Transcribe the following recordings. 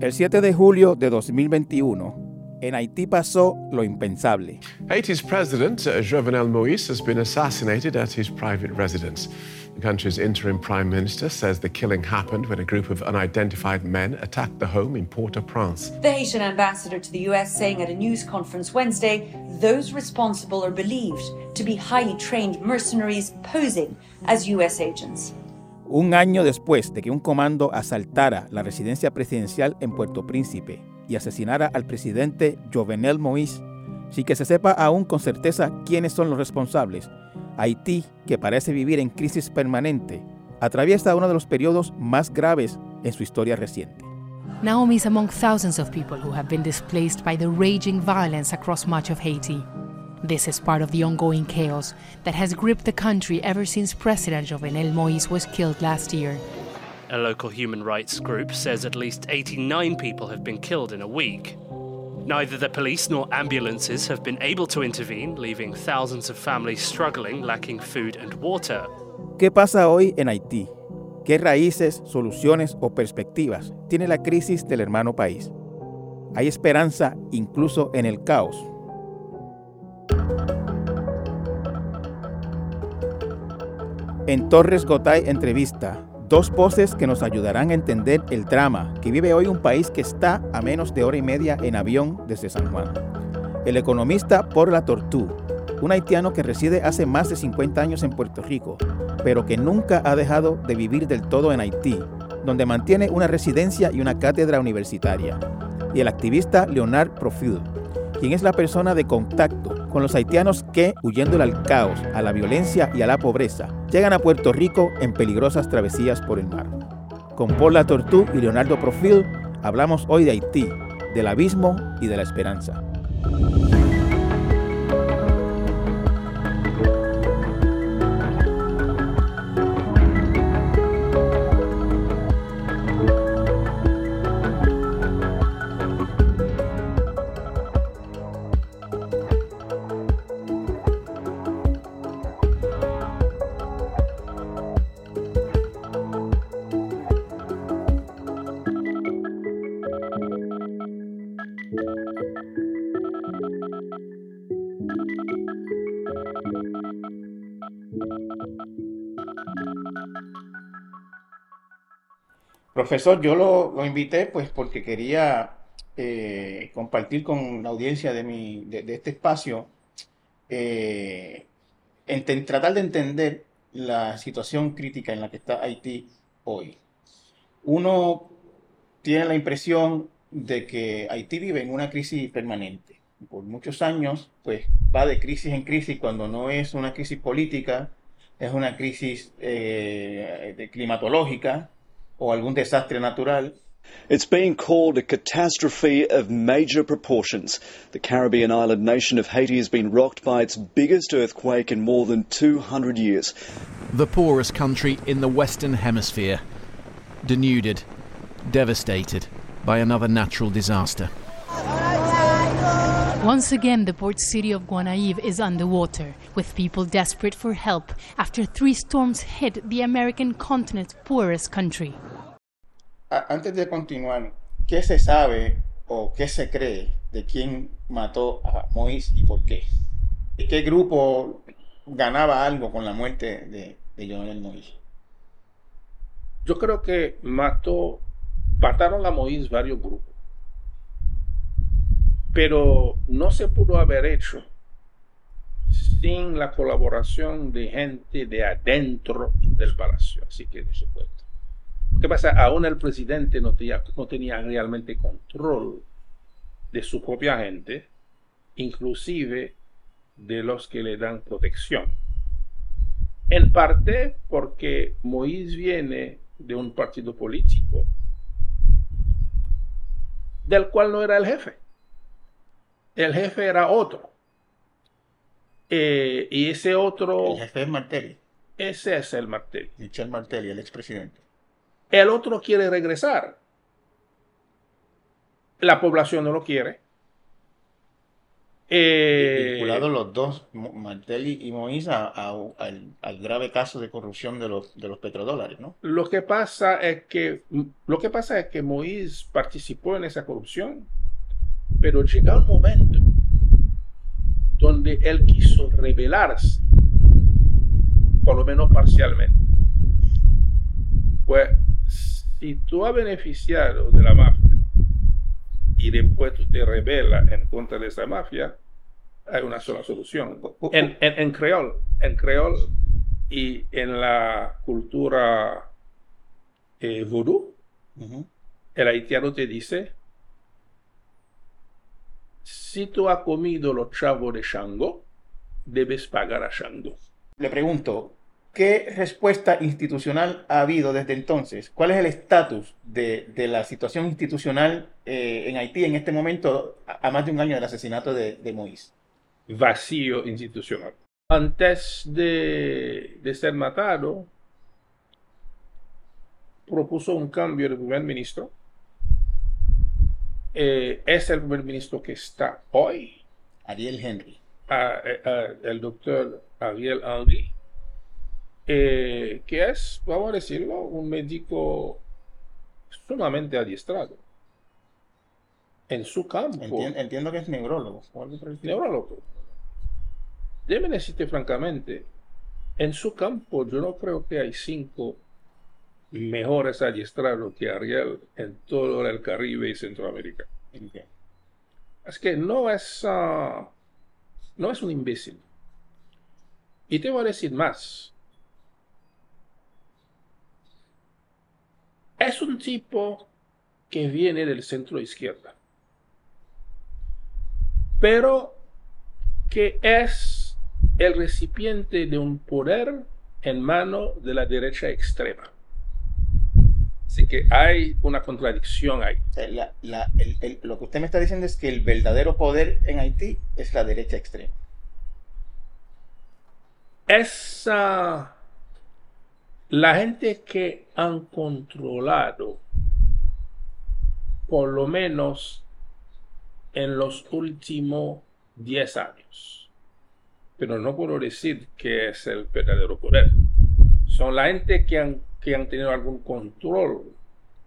El 7 de julio de 2021, en Haití pasó lo impensable. Haiti's president, uh, Jovenel Moïse, has been assassinated at his private residence. The country's interim prime minister says the killing happened when a group of unidentified men attacked the home in Port-au-Prince. The Haitian ambassador to the US saying at a news conference Wednesday those responsible are believed to be highly trained mercenaries posing as US agents. Un año después de que un comando asaltara la residencia presidencial en Puerto Príncipe y asesinara al presidente Jovenel Moïse, sin que se sepa aún con certeza quiénes son los responsables, Haití, que parece vivir en crisis permanente, atraviesa uno de los periodos más graves en su historia reciente. Naomi is among thousands of people who have been displaced by the raging violence across much of Haiti. This is part of the ongoing chaos that has gripped the country ever since President Jovenel Moïse was killed last year. A local human rights group says at least 89 people have been killed in a week. Neither the police nor ambulances have been able to intervene, leaving thousands of families struggling, lacking food and water. ¿Qué pasa hoy en Haití? ¿Qué raíces, soluciones o perspectivas tiene la crisis del hermano país? ¿Hay esperanza incluso en el caos? En Torres Gotay entrevista, dos voces que nos ayudarán a entender el drama que vive hoy un país que está a menos de hora y media en avión desde San Juan. El economista Por La Tortú, un haitiano que reside hace más de 50 años en Puerto Rico, pero que nunca ha dejado de vivir del todo en Haití, donde mantiene una residencia y una cátedra universitaria. Y el activista Leonard Profil, quien es la persona de contacto con los haitianos que, huyendo al caos, a la violencia y a la pobreza, llegan a Puerto Rico en peligrosas travesías por el mar. Con Paula Tortú y Leonardo Profil hablamos hoy de Haití, del abismo y de la esperanza. Profesor, yo lo, invité pues porque quería eh, compartir con la audiencia de, este espacio, eh, tratar de entender la situación crítica en la que está Haití hoy. Uno tiene la impresión de que Haití vive en una crisis permanente. Por muchos años, pues va de crisis en crisis cuando no es una crisis política, es una crisis eh, climatológica, o algún desastre natural. It's being called a catastrophe of major proportions. The Caribbean island nation of Haiti has been rocked by its biggest earthquake in more than 200 years. The poorest country in the Western Hemisphere. Denuded, devastated by another natural disaster. Once again, the port city of Guanaive is underwater, with people desperate for help after three storms hit the American continent's poorest country. Antes de continuar, ¿qué se sabe o qué se cree de quién mató a Moïse y por qué? ¿Qué grupo ganaba algo con la muerte de, de Jovenel Moïse? Yo creo que mató, mataron a Moïse varios grupos pero no se pudo haber hecho sin la colaboración de gente de adentro del palacio. Así que se puede. ¿Qué pasa? Aún el presidente no tenía, no tenía realmente control de su propia gente, inclusive de los que le dan protección. En parte porque Moïse viene de un partido político del cual no era el jefe el jefe era otro. Eh, y ese otro. El jefe es Martelli. Ese es el Martelli. Michel Martelli, el expresidente. El otro quiere regresar. La población no lo quiere. Eh, Vinculados los dos, Martelli y Moïse, a- a- al, al grave caso de corrupción de los, de los petrodólares, ¿no? Lo que pasa es que lo que pasa es que Moïse participó en esa corrupción, pero llega un momento donde él quiso rebelarse, por lo menos parcialmente. Pues si tú has beneficiado de la mafia y después tú te rebelas en contra de esa mafia, hay una sola solución. En, en, en creol, en creol y en la cultura eh, vudú, el haitiano te dice, si tú has comido los chavos de Shango, debes pagar a Shango. Le pregunto, ¿qué respuesta institucional ha habido desde entonces? ¿Cuál es el estatus de, de la situación institucional eh, en Haití en este momento, a, a más de un año del asesinato de, de Moïse? vacío institucional. Antes de, de ser matado, propuso un cambio de primer ministro. Eh, es el primer ministro que está hoy, Ariel Henry. a- a- el doctor Ariel Henry, eh, que es, vamos a decirlo, un médico sumamente adiestrado en su campo. Entien- entiendo que es neurólogo. Neurólogo. Déjeme decirte francamente, en su campo yo no creo que hay cinco mejores adiestrados que Ariel en todo el Caribe y Centroamérica. Ok. Es que no es, ah, no es un imbécil. Y te voy a decir más. Es un tipo que viene del centro izquierda. Pero que es el recipiente de un poder en mano de la derecha extrema. Así que hay una contradicción ahí. O sea, la- la- el- el- lo que usted me está diciendo es que el verdadero poder en Haití es la derecha extrema. es ah, la gente que han controlado, por lo menos en los últimos 10 años. Pero no puedo decir que es el verdadero poder. Son la gente que han, que han tenido algún control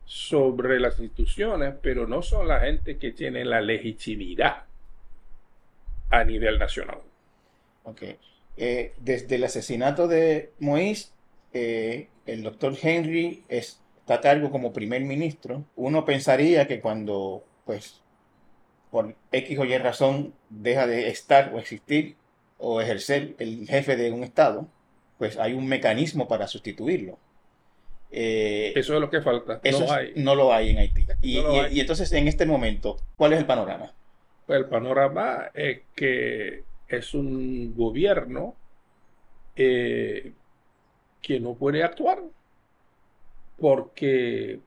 sobre las instituciones, pero no son la gente que tiene la legitimidad a nivel nacional. Ok. Eh, desde el asesinato de Moïse, eh, el doctor Henry es- está a cargo como primer ministro. Uno pensaría que cuando, pues, por X o Y razón deja de estar o existir o ejercer el jefe de un estado, pues hay un mecanismo para sustituirlo. Eh, Eso es lo que falta. eso no es- hay. no lo hay en Haití. Y, No lo y- hay. y entonces, en este momento, ¿cuál es el panorama? El panorama es que es un gobierno eh, que no puede actuar porque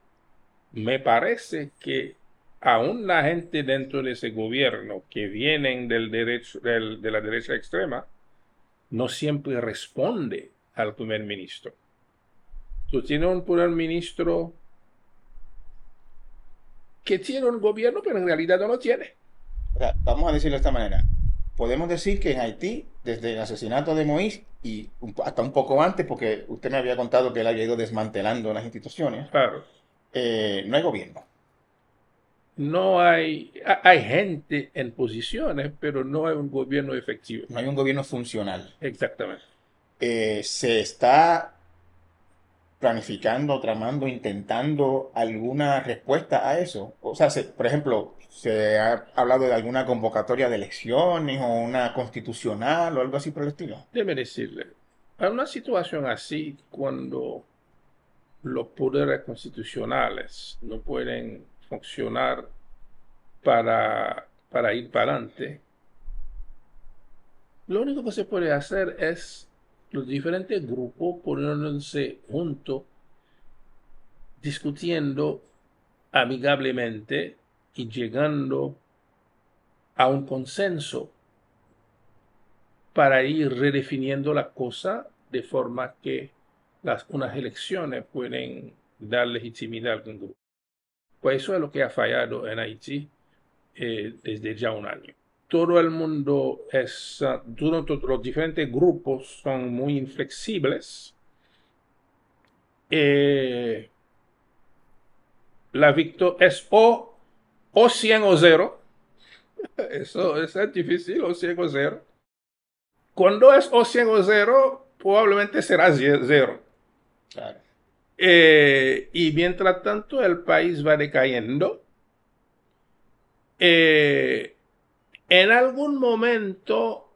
me parece que aún la gente dentro de ese gobierno que vienen del derecho, del- de la derecha extrema no siempre responde al primer ministro. Tú tienes un primer ministro que tiene un gobierno, pero en realidad no lo tiene. O vamos a decirlo de esta manera. Podemos decir que en Haití, desde el asesinato de Moïse y un hasta un poco antes, porque usted me había contado que él había ido desmantelando las instituciones, Claro. eh, no hay gobierno. no hay, ha- hay gente en posiciones, pero no hay un gobierno efectivo. No hay un gobierno funcional. Exactamente. Eh, se está planificando, tramando, intentando alguna respuesta a eso. O sea, se- por ejemplo, se ha hablado de alguna convocatoria de elecciones o una constitucional o algo así por el estilo. Déjeme decirle, en una situación así, cuando los poderes constitucionales no pueden funcionar para, para ir para adelante, lo único que se puede hacer es los diferentes grupos poniéndose juntos, discutiendo amigablemente y llegando a un consenso para ir redefiniendo la cosa de forma que las, unas elecciones pueden dar legitimidad a algún grupo. Pues eso es lo que ha fallado en Haití eh, desde ya un año. todo el mundo es, uh, todos los diferentes grupos son muy inflexibles. Eh, la victoria es o, o 100 o 0. Eso, es difícil, o 100 o 0. Cuando es o 100 o 0, probablemente será 0. Eh, y mientras tanto, el país va decayendo. Eh, en algún momento,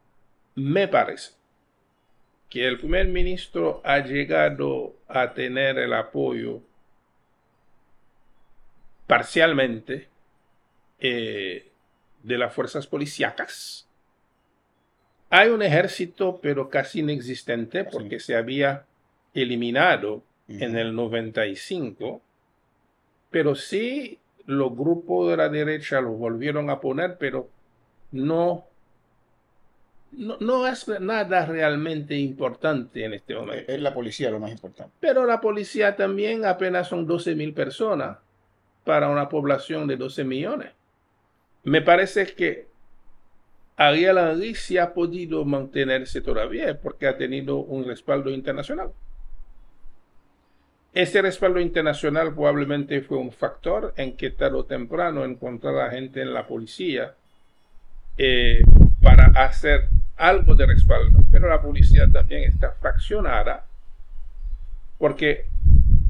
me parece que el primer ministro ha llegado a tener el apoyo parcialmente eh, de las fuerzas policíacas. Hay un ejército, pero casi inexistente, porque se había eliminado en el 95, pero sí los grupos de la derecha lo volvieron a poner, pero no, no, es nada realmente importante en este momento. Es la policía lo más importante. Pero la policía también apenas son 12 mil personas para una población de 12 millones. Me parece que Ariel Henry sí ha podido mantenerse todavía porque ha tenido un respaldo internacional. Ese respaldo internacional probablemente fue un factor en que tarde o temprano encontrar a gente en la policía eh, para hacer algo de respaldo. Pero la policía también está fraccionada porque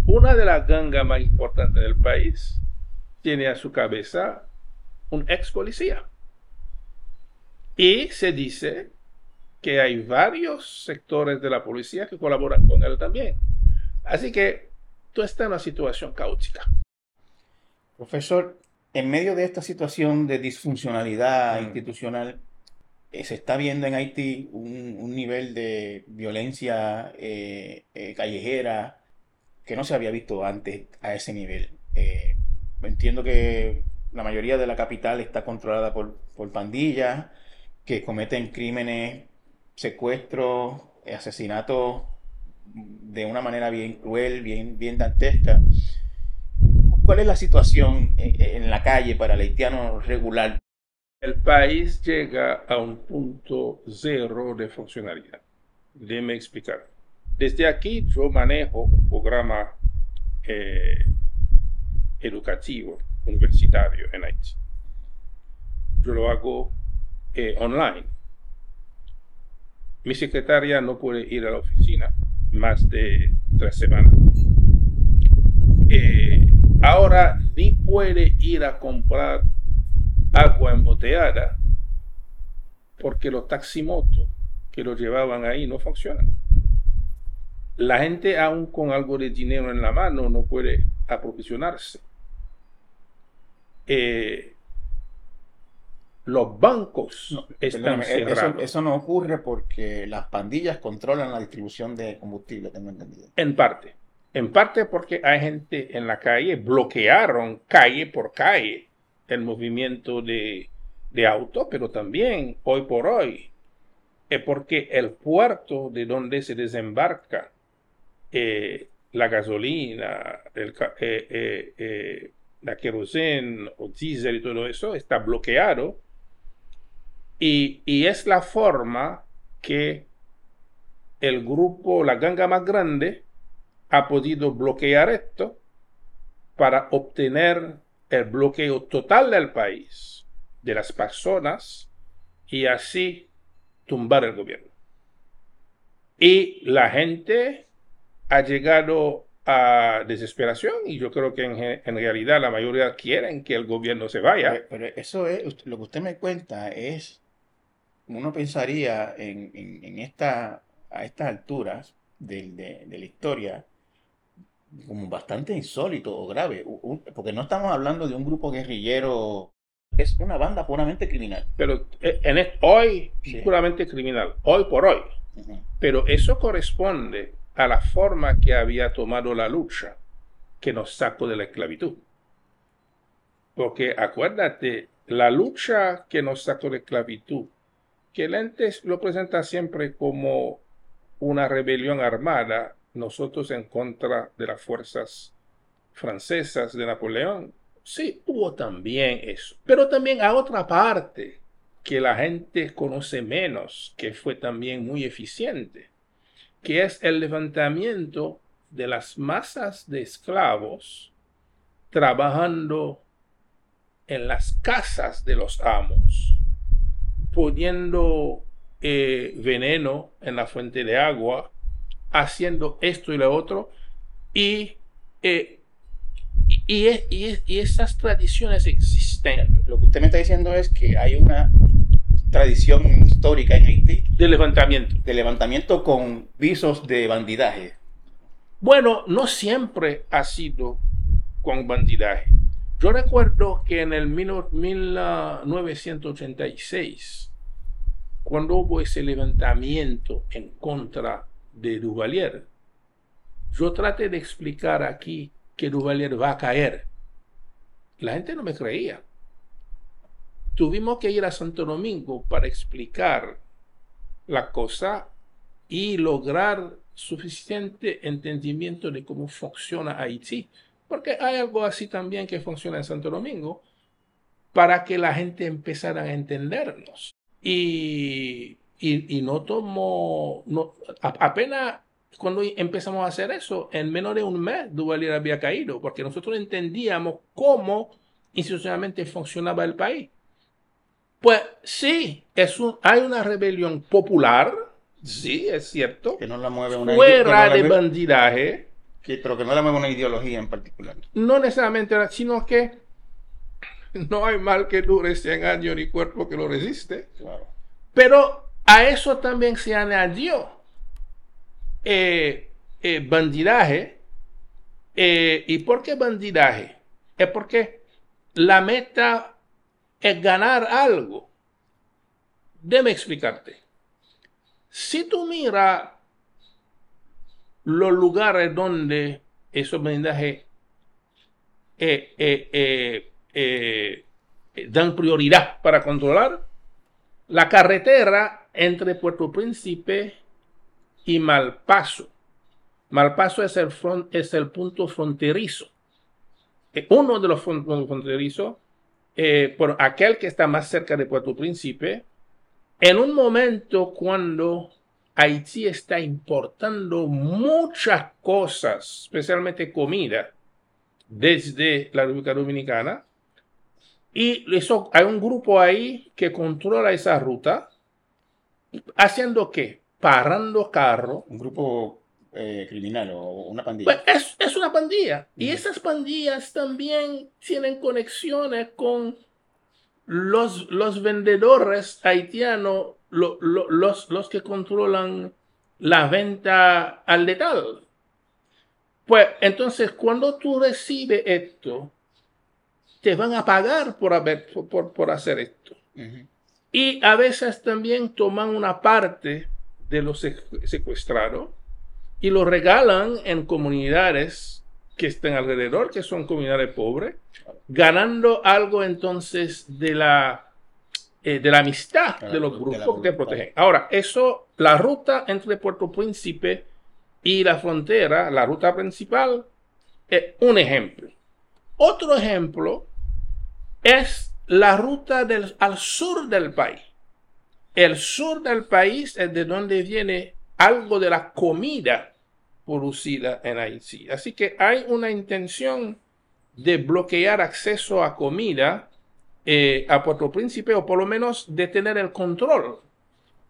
una de las gangas más importantes del país tiene a su cabeza un ex policía. Y se dice que hay varios sectores de la policía que colaboran con él también. Así que tú estás en una situación caótica. Profesor, en medio de esta situación de disfuncionalidad mm. institucional, eh, se está viendo en Haití un, nivel de violencia eh, eh, callejera que no se había visto antes a ese nivel. entiendo que la mayoría de la capital está controlada por, por pandillas que cometen crímenes, secuestros, asesinatos de una manera bien cruel, bien, bien dantesca. ¿Cuál es la situación en, la calle para el regular? El país llega a un punto cero de funcionalidad. Déjeme explicar. Desde aquí yo manejo un programa eh, educativo universitario en Haití. Yo lo hago eh, online. Mi secretaria no puede ir a la oficina más de tres semanas. Eh, ahora ni puede ir a comprar agua embotellada porque los taximotos que lo llevaban ahí no funcionan. La gente aún con algo de dinero en la mano no puede aprovisionarse. Eh, los bancos están cerrados. Eso, no ocurre porque las pandillas controlan la distribución de combustible, tengo entendido. En parte. En parte porque hay gente en la calle, bloquearon calle por calle el movimiento de, de auto, pero también hoy por hoy es porque el puerto de donde se desembarca eh, la gasolina, el, eh, eh, la querosene o diésel y todo eso está bloqueado y, es la forma que el grupo, la ganga más grande, ha podido bloquear esto para obtener el bloqueo total del país, de las personas, y así tumbar el gobierno. Y la gente ha llegado a desesperación y yo creo que en, realidad la mayoría quieren que el gobierno se vaya. pero eso es, lo que usted me cuenta es uno pensaría en, esta, a estas alturas de, la historia como bastante insólito o grave, porque no estamos hablando de un grupo guerrillero, es una banda puramente criminal. Pero eh, en hoy, puramente criminal, hoy por hoy. Pero eso corresponde a la forma que había tomado la lucha que nos sacó de la esclavitud. Porque acuérdate, la lucha que nos sacó de la esclavitud que Lentes lo presenta siempre como una rebelión armada, nosotros en contra de las fuerzas francesas de Napoleón. Sí, hubo también eso, pero también a otra parte que la gente conoce menos, que fue también muy eficiente, que es el levantamiento de las masas de esclavos trabajando en las casas de los amos, poniendo eh, veneno en la fuente de agua, haciendo esto y lo otro, y, eh, y, y, esas tradiciones existen. Lo que usted me está diciendo es que hay una tradición histórica en Haití. De levantamiento. De levantamiento con visos de bandidaje. Bueno, no siempre ha sido con bandidaje. Yo recuerdo que en el 1986, cuando hubo ese levantamiento en contra de Duvalier, yo traté de explicar aquí que Duvalier va a caer. La gente no me creía. Tuvimos que ir a Santo Domingo para explicar la cosa y lograr suficiente entendimiento de cómo funciona Haití, porque hay algo así también que funciona en Santo Domingo, para que la gente empezara a entendernos. Y, y, no tomó, no, apenas cuando empezamos a hacer eso, en menos de un mes Duvalier había caído, porque nosotros entendíamos cómo institucionalmente funcionaba el país. Pues sí, es hay una rebelión popular, sí, es cierto. Que no la mueve una Fuera de bandidaje. pero que no la mueve una ideología en particular. No necesariamente, sino que no hay mal que dure 100 años ni cuerpo que lo resiste. Claro. Pero a eso también se añadió eh, eh, bandidaje. Eh, ¿Y por qué bandidaje? Es porque la meta es ganar algo. Déme explicarte. Si tú miras los lugares donde esos blindajes eh, eh, eh, dan prioridad para controlar, la carretera entre Puerto Príncipe y Malpaso. Malpaso es el, es el punto fronterizo. Uno de los puntos fronterizos eh, por aquel que está más cerca de Puerto Príncipe, en un momento cuando Haití está importando muchas cosas, especialmente comida, desde la República Dominicana, y eso, hay un grupo ahí que controla esa ruta, haciendo qué? Parando carro. Un grupo eh, criminal o una pandilla. Pues es, una pandilla. Y esas pandillas también tienen conexiones con los, los vendedores haitianos, los, los que controlan la venta al letal. Pues entonces, cuando tú recibes esto, te van a pagar por, haber, por, por hacer esto. Y a veces también toman una parte de los secuestrados y lo regalan en comunidades que estén alrededor, que son comunidades pobres, ganando algo entonces de la, eh, de la amistad de los grupos que protegen. Ahora, eso, la ruta entre Puerto Príncipe y la frontera, la ruta principal, es un ejemplo. Otro ejemplo es la ruta del, al sur del país. El sur del país es de donde viene algo de la comida producida en Haití. Así que hay una intención de bloquear acceso a comida eh, a Puerto Príncipe o por lo menos de tener el control.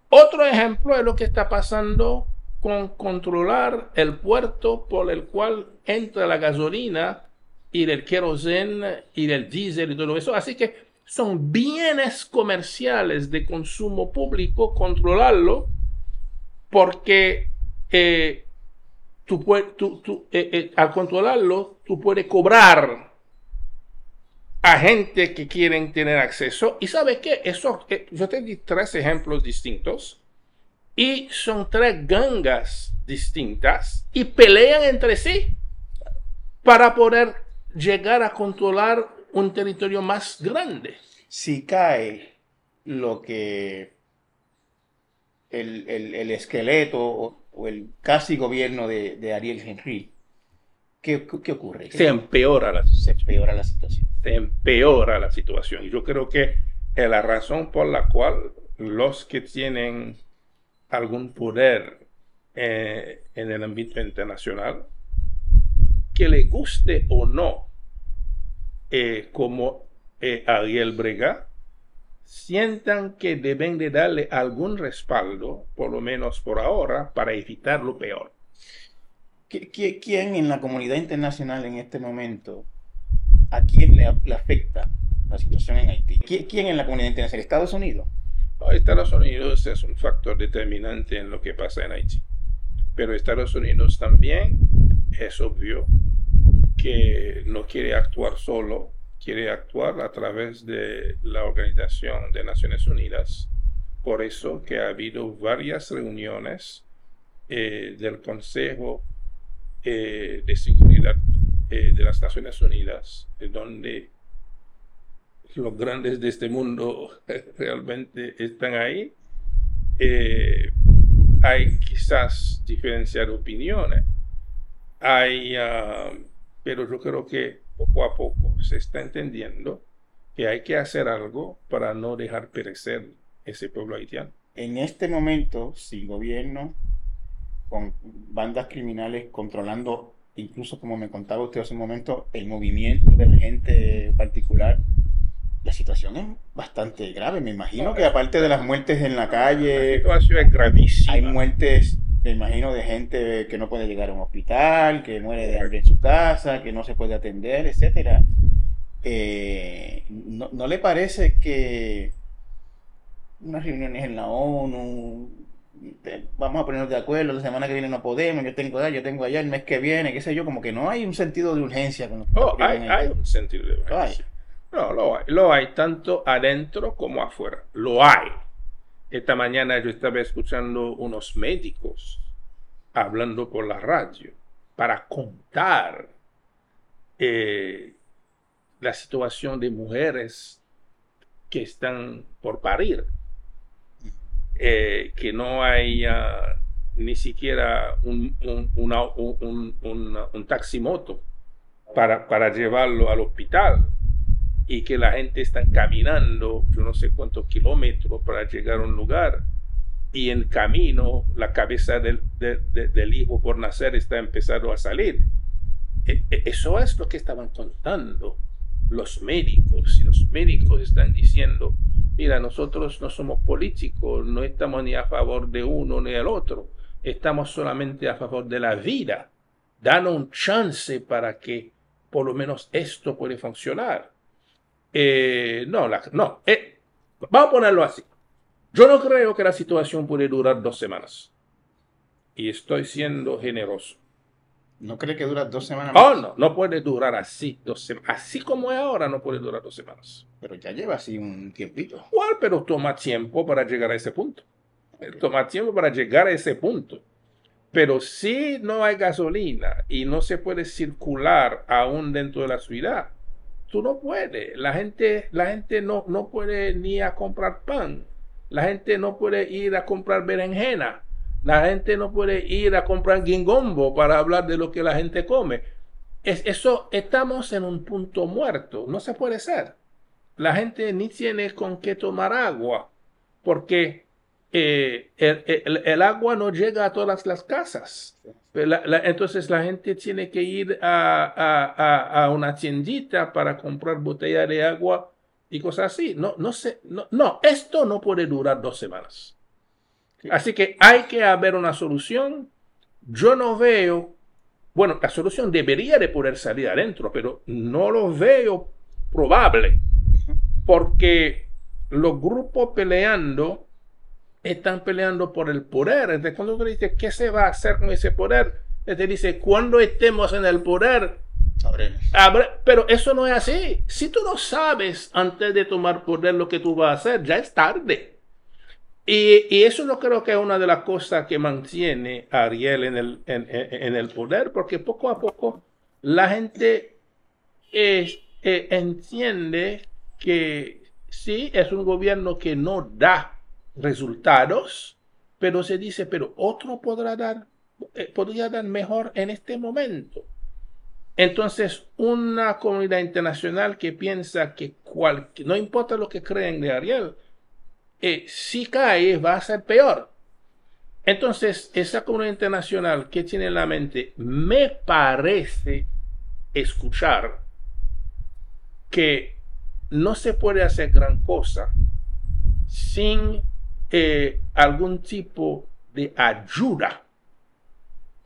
Otro ejemplo es lo que está pasando con controlar el puerto por el cual entra la gasolina y el querosene y el diésel y todo eso. Así que son bienes comerciales de consumo público controlarlo porque eh, tú, eh, eh, al controlarlo, tú puedes cobrar a gente que quieren tener acceso. Y sabes qué? Eso, eh, yo te di tres ejemplos distintos. Y son tres gangas distintas. Y pelean entre sí para poder llegar a controlar un territorio más grande. Si cae lo que el, el esqueleto o el casi gobierno de, Ariel Henry, ¿qué, ocurre? Se empeora, la, se empeora la situación. Se empeora la situación. Y yo creo que es la razón por la cual los que tienen algún poder eh, en el ámbito internacional, que le guste o no, eh, como eh, Ariel Brega, sientan que deben de darle algún respaldo, por lo menos por ahora, para evitar lo peor. ¿Quién en la comunidad internacional en este momento, a quién le, afecta la situación en Haití? ¿Quién en la comunidad internacional? ¿Estados Unidos? Estados Unidos es un factor determinante en lo que pasa en Haití. Pero Estados Unidos también es obvio que no quiere actuar solo, quiere actuar a través de la Organización de Naciones Unidas. Por eso que ha habido varias reuniones eh, del Consejo eh, de Seguridad eh, de las Naciones Unidas, donde los grandes de este mundo realmente están ahí. hay quizás diferencia de opiniones, hay, ah, pero yo creo que poco a poco se está entendiendo que hay que hacer algo para no dejar perecer ese pueblo haitiano. En este momento, sin gobierno, con bandas criminales controlando, incluso como me contaba usted hace un momento, el movimiento de la gente particular. La situación es bastante grave. Me imagino que aparte de las muertes en la calle, la situación es gravísima. Hay muertes, me imagino, de gente que no puede llegar a un hospital, que muere de hambre en su casa, que no se puede atender, etcétera. Eh, ¿no, ¿No le parece que unas reuniones en la ONU, vamos a ponernos de acuerdo, la semana que viene no podemos, yo tengo allá, yo tengo allá, el mes que viene, qué sé yo, como que no hay un sentido de urgencia. oh, hay, un sentido de urgencia. No, lo hay, lo hay tanto adentro como afuera, lo hay. Esta mañana yo estaba escuchando unos médicos hablando por la radio para contar eh, la situación de mujeres que están por parir eh, que no haya ni siquiera un, un, un, taximoto para, para llevarlo al hospital y que la gente está caminando yo no sé cuántos kilómetros para llegar a un lugar y en camino la cabeza del, del hijo por nacer está empezando a salir. E, e, eso es lo que estaban contando los médicos y los médicos están diciendo Mira, nosotros no somos políticos, no estamos ni a favor de uno ni del otro, estamos solamente a favor de la vida. Danos un chance para que por lo menos esto puede funcionar. Eh, no, no, eh, vamos a ponerlo así. Yo no creo que la situación puede durar dos semanas. Y estoy siendo generoso. ¿No cree que dura dos semanas Oh, no, no puede durar así. Dos así como es ahora, no puede durar dos semanas. Pero ya lleva así un tiempito. Igual, pero toma tiempo para llegar a ese punto. Toma tiempo para llegar a ese punto. Pero si no hay gasolina y no se puede circular aún dentro de la ciudad, tú no puedes. La gente, la gente no, no puede ni a comprar pan. La gente no puede ir a comprar berenjena la gente no puede ir a comprar guingombo para hablar de lo que la gente come. Es, eso, estamos en un punto muerto. No se puede ser. La gente ni tiene con qué tomar agua porque eh, el, agua no llega a todas las casas. Entonces la gente tiene que ir a, una tiendita para comprar botella de agua y cosas así. No, no, sé, no, no, esto no puede durar dos semanas. Así que hay que haber una solución. Yo no veo, bueno, la solución debería de poder salir adentro, pero no lo veo probable, porque los grupos peleando están peleando por el poder. Entonces, cuando tú dices, ¿qué se va a hacer con ese poder? Te dice, cuando estemos en el poder, pero eso no es así. Si tú no sabes antes de tomar poder lo que tú vas a hacer, ya es tarde. Y, eso no creo que es una de las cosas que mantiene a Ariel en el, en, el poder, porque poco a poco la gente eh, entiende que sí, es un gobierno que no da resultados, pero se dice, pero otro podrá dar, eh, podría dar mejor en este momento. Entonces, una comunidad internacional que piensa que no importa lo que creen de Ariel, eh, si cae va a ser peor. Entonces, esa comunidad internacional que tiene en la mente, me parece escuchar que no se puede hacer gran cosa sin eh, algún tipo de ayuda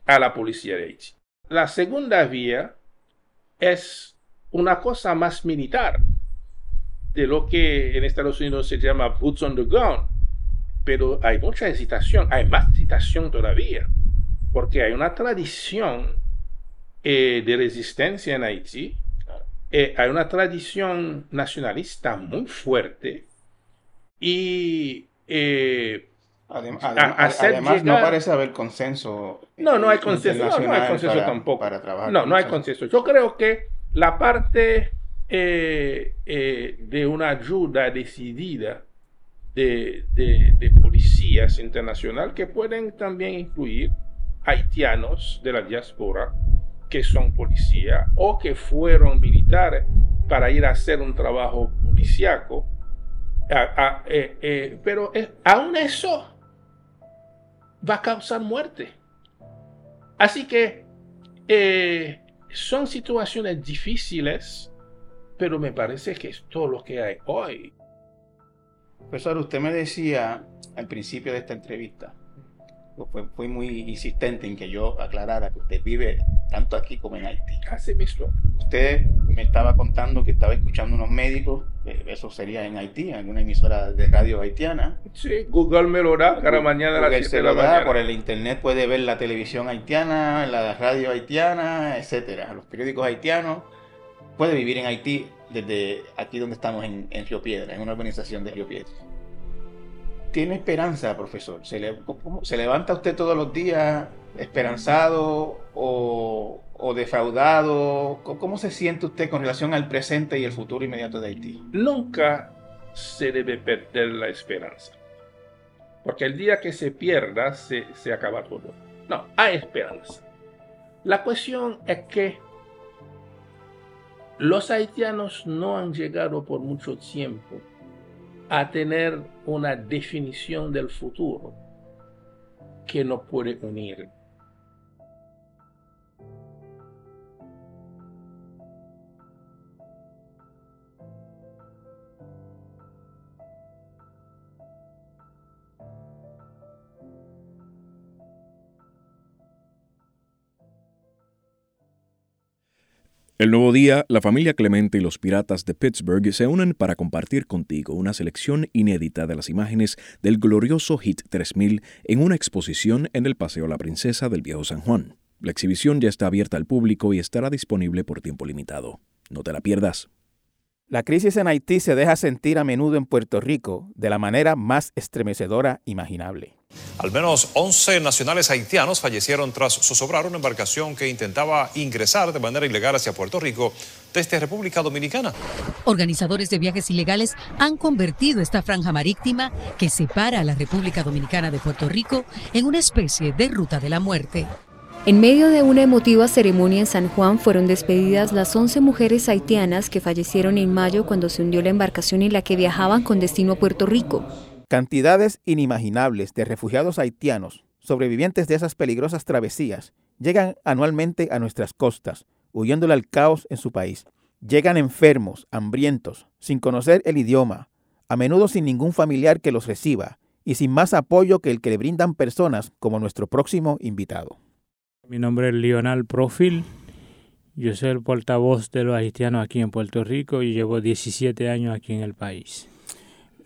a la policía de Haití. La segunda vía es una cosa más militar, de lo que en Estados Unidos se llama boots on the ground. Pero hay mucha hesitación, hay más hesitación todavía, porque hay una tradición eh, de resistencia en Haití, eh, hay una tradición nacionalista muy fuerte y eh, además, no parece haber consenso. No, no hay consenso. No, hay consenso tampoco. Para trabajar no, no hay consenso. Yo creo que la parte eh, eh, de una ayuda decidida de, de, policías internacional que pueden también incluir haitianos de la diáspora que son policía o que fueron militares para ir a hacer un trabajo policíaco. Eh, pero aún eso va a causar muerte. Así que son situaciones difíciles, pero me parece que es todo lo que hay hoy. Profesor, usted me decía al principio de esta entrevista, fue, fue, muy insistente en que yo aclarara que usted vive tanto aquí como en Haití. Así mismo. Usted me estaba contando que estaba escuchando unos médicos, eh, eso sería en Haití, en una emisora de radio haitiana. Sí, Google me lo da cada mañana a las 7 de la mañana. Por el internet puede ver la televisión haitiana, la radio haitiana, etcétera, los periódicos haitianos. Puede vivir en Haití desde aquí donde estamos en, en Río Piedra, en una organización de Río Piedra tiene esperanza, profesor? ¿Se, ¿Se, levanta usted todos los días esperanzado o, defraudado? ¿Cómo se siente usted con relación al presente y el futuro inmediato de Haití? Nunca se debe perder la esperanza. Porque el día que se pierda, se, se acaba todo. No, hay esperanza. La cuestión es que los haitianos no han llegado por mucho tiempo a tener una definición del futuro que nos puede unir. El nuevo día, la familia Clemente y los piratas de Pittsburgh se unen para compartir contigo una selección inédita de las imágenes del glorioso Hit 3000 en una exposición en el Paseo La Princesa del Viejo San Juan. La exhibición ya está abierta al público y estará disponible por tiempo limitado. No te la pierdas. La crisis en Haití se deja sentir a menudo en Puerto Rico de la manera más estremecedora imaginable. Al menos 11 nacionales haitianos fallecieron tras zozobrar una embarcación que intentaba ingresar de manera ilegal hacia Puerto Rico desde República Dominicana. Organizadores de viajes ilegales han convertido esta franja marítima que separa a la República Dominicana de Puerto Rico en una especie de ruta de la muerte. En medio de una emotiva ceremonia en San Juan fueron despedidas las 11 mujeres haitianas que fallecieron en mayo cuando se hundió la embarcación en la que viajaban con destino a Puerto Rico. Cantidades inimaginables de refugiados haitianos, sobrevivientes de esas peligrosas travesías, llegan anualmente a nuestras costas, huyéndole al caos en su país. Llegan enfermos, hambrientos, sin conocer el idioma, a menudo sin ningún familiar que los reciba y sin más apoyo que el que le brindan personas como nuestro próximo invitado. Mi nombre es Lionel Profil. Yo soy el portavoz de los haitianos aquí en Puerto Rico y llevo 17 años aquí en el país.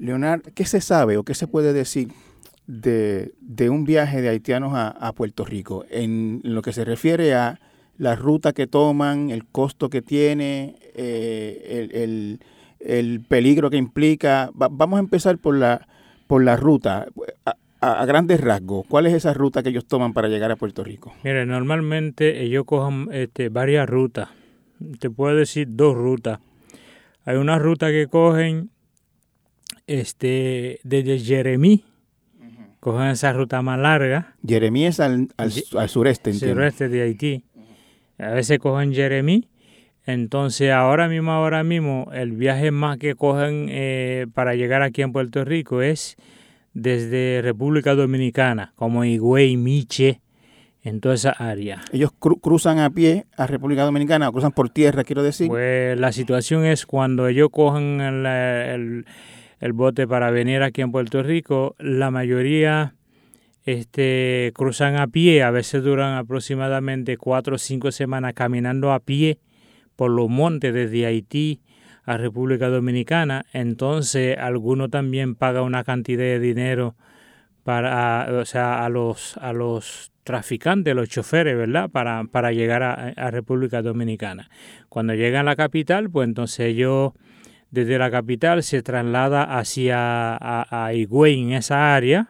Leonard, ¿qué se sabe o qué se puede decir de, un viaje de haitianos a, Puerto Rico en, lo que se refiere a la ruta que toman, el costo que tiene, eh, el, peligro que implica? vamos a empezar por la, por la ruta a, grandes rasgos, ¿cuál es esa ruta que ellos toman para llegar a Puerto Rico? Mire, normalmente ellos cogen este, varias rutas. Te puedo decir dos rutas. Hay una ruta que cogen este, desde Jeremí, cogen esa ruta más larga. Jeremí es al, al, sureste, entiendo. Sureste de Haití. A veces cogen Jeremí, Entonces ahora mismo, ahora mismo, el viaje más que cogen eh, para llegar aquí en Puerto Rico es desde República Dominicana, como Higüey, Miche, en toda esa área. ¿Ellos cruzan a pie a República Dominicana o cruzan por tierra, quiero decir? Pues la situación es cuando ellos cogen el, el, bote para venir aquí en Puerto Rico, la mayoría este, cruzan a pie, a veces duran aproximadamente cuatro o cinco semanas caminando a pie por los montes desde Haití a República Dominicana, entonces alguno también paga una cantidad de dinero para, o sea, a los, a los traficantes, los choferes, ¿verdad? Para, para llegar a, República Dominicana. Cuando llegan a la capital, pues entonces ellos desde la capital se traslada hacia a, a Higüey en esa área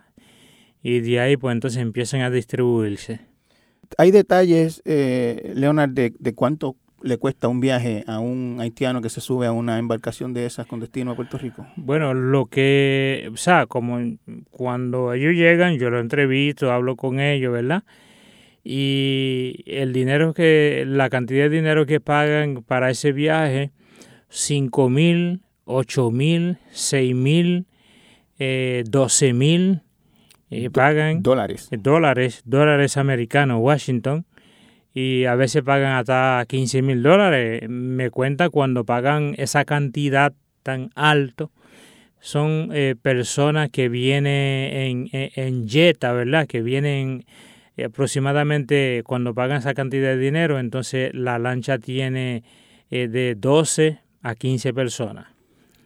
y de ahí pues entonces empiezan a distribuirse. Hay detalles, eh, Leonard, de, de cuánto le cuesta un viaje a un haitiano que se sube a una embarcación de esas con destino a Puerto Rico? Bueno, lo que, o sea, como cuando ellos llegan, yo lo entrevisto, hablo con ellos, ¿verdad? Y el dinero que, la cantidad de dinero que pagan para ese viaje, 5 mil, 8 mil, 6 mil, 12 eh, mil, eh, pagan dólares. dólares, dólares americanos, Washington y a veces pagan hasta 15 mil dólares. Me cuenta cuando pagan esa cantidad tan alto, son eh, personas que vienen en, en, Jetta, ¿verdad? Que vienen aproximadamente cuando pagan esa cantidad de dinero, entonces la lancha tiene eh, de 12 a 15 personas.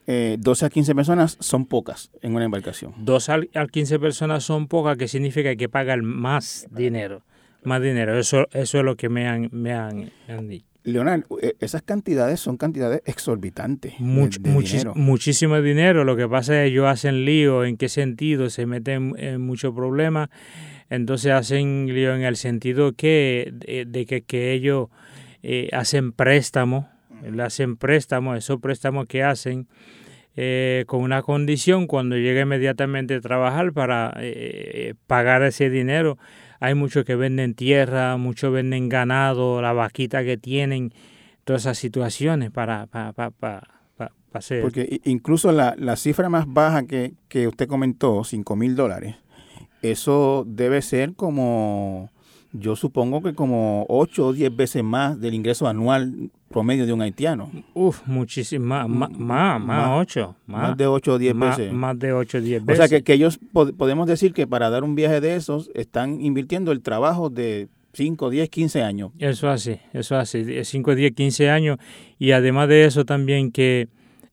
12 a 15 personas son pocas en una embarcación. 12 a 15 personas son pocas, que significa que hay que pagar más dinero más dinero. Eso, eso es lo que me han, me han, dicho. Leonardo, e, esas cantidades son cantidades exorbitantes. Muchísimo dinero. Lo que pasa es que ellos hacen lío. ¿En qué sentido? Se meten en muchos problemas. Entonces hacen lío en el sentido que de, que, que, ellos eh, hacen préstamos. Hacen préstamos. Esos préstamos que hacen eh, con una condición cuando llega inmediatamente a trabajar para eh, pagar ese dinero hay muchos que venden tierra, muchos venden ganado, la vaquita que tienen, todas esas situaciones para, para, para, hacer. Porque incluso la, la cifra más baja que, que usted comentó, 5 mil dólares, eso debe ser como yo supongo que como 8 o 10 veces más del ingreso anual promedio de un haitiano. Uf, muchísimo, más, más, más, 8. Más, de 8 o 10 veces. Más de 8 o 10 veces. O sea, que, que ellos podemos decir que para dar un viaje de esos están invirtiendo el trabajo de 5, 10, 15 años. Eso así, eso así, 5, 10, 15 años. Y además de eso también que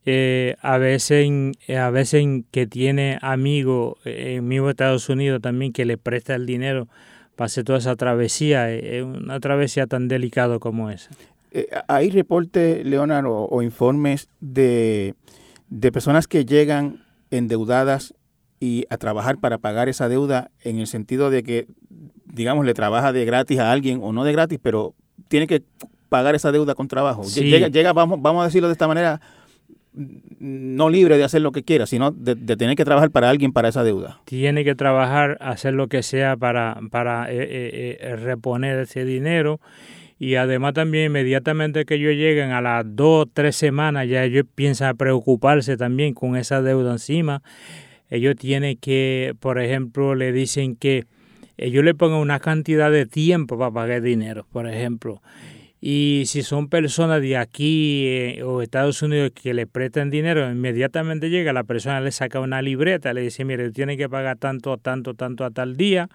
eh, a veces a veces que tiene amigos eh, en mismo Estados Unidos también que le presta el dinero pase toda esa travesía, es eh, una travesía tan delicada como esa. Eh, ¿Hay reportes, Leonardo, o, informes de, personas que llegan endeudadas y a trabajar para pagar esa deuda en el sentido de que, digamos, le trabaja de gratis a alguien o no de gratis, pero tiene que pagar esa deuda con trabajo? Llega, llega vamos, vamos a decirlo de esta manera, no libre de hacer lo que quiera, sino de, tener que trabajar para alguien para esa deuda. Tiene que trabajar, hacer lo que sea para, para eh, eh, eh, reponer ese dinero. Y además también inmediatamente que ellos lleguen a las dos, tres semanas, ya ellos piensan preocuparse también con esa deuda encima. Ellos tienen que, por ejemplo, le dicen que ellos le pongan una cantidad de tiempo para pagar dinero, por ejemplo. Y si son personas de aquí eh, o Estados Unidos que le prestan dinero, inmediatamente llega la persona, le saca una libreta, le dice, mire, tiene que pagar tanto, tanto, tanto a tal día.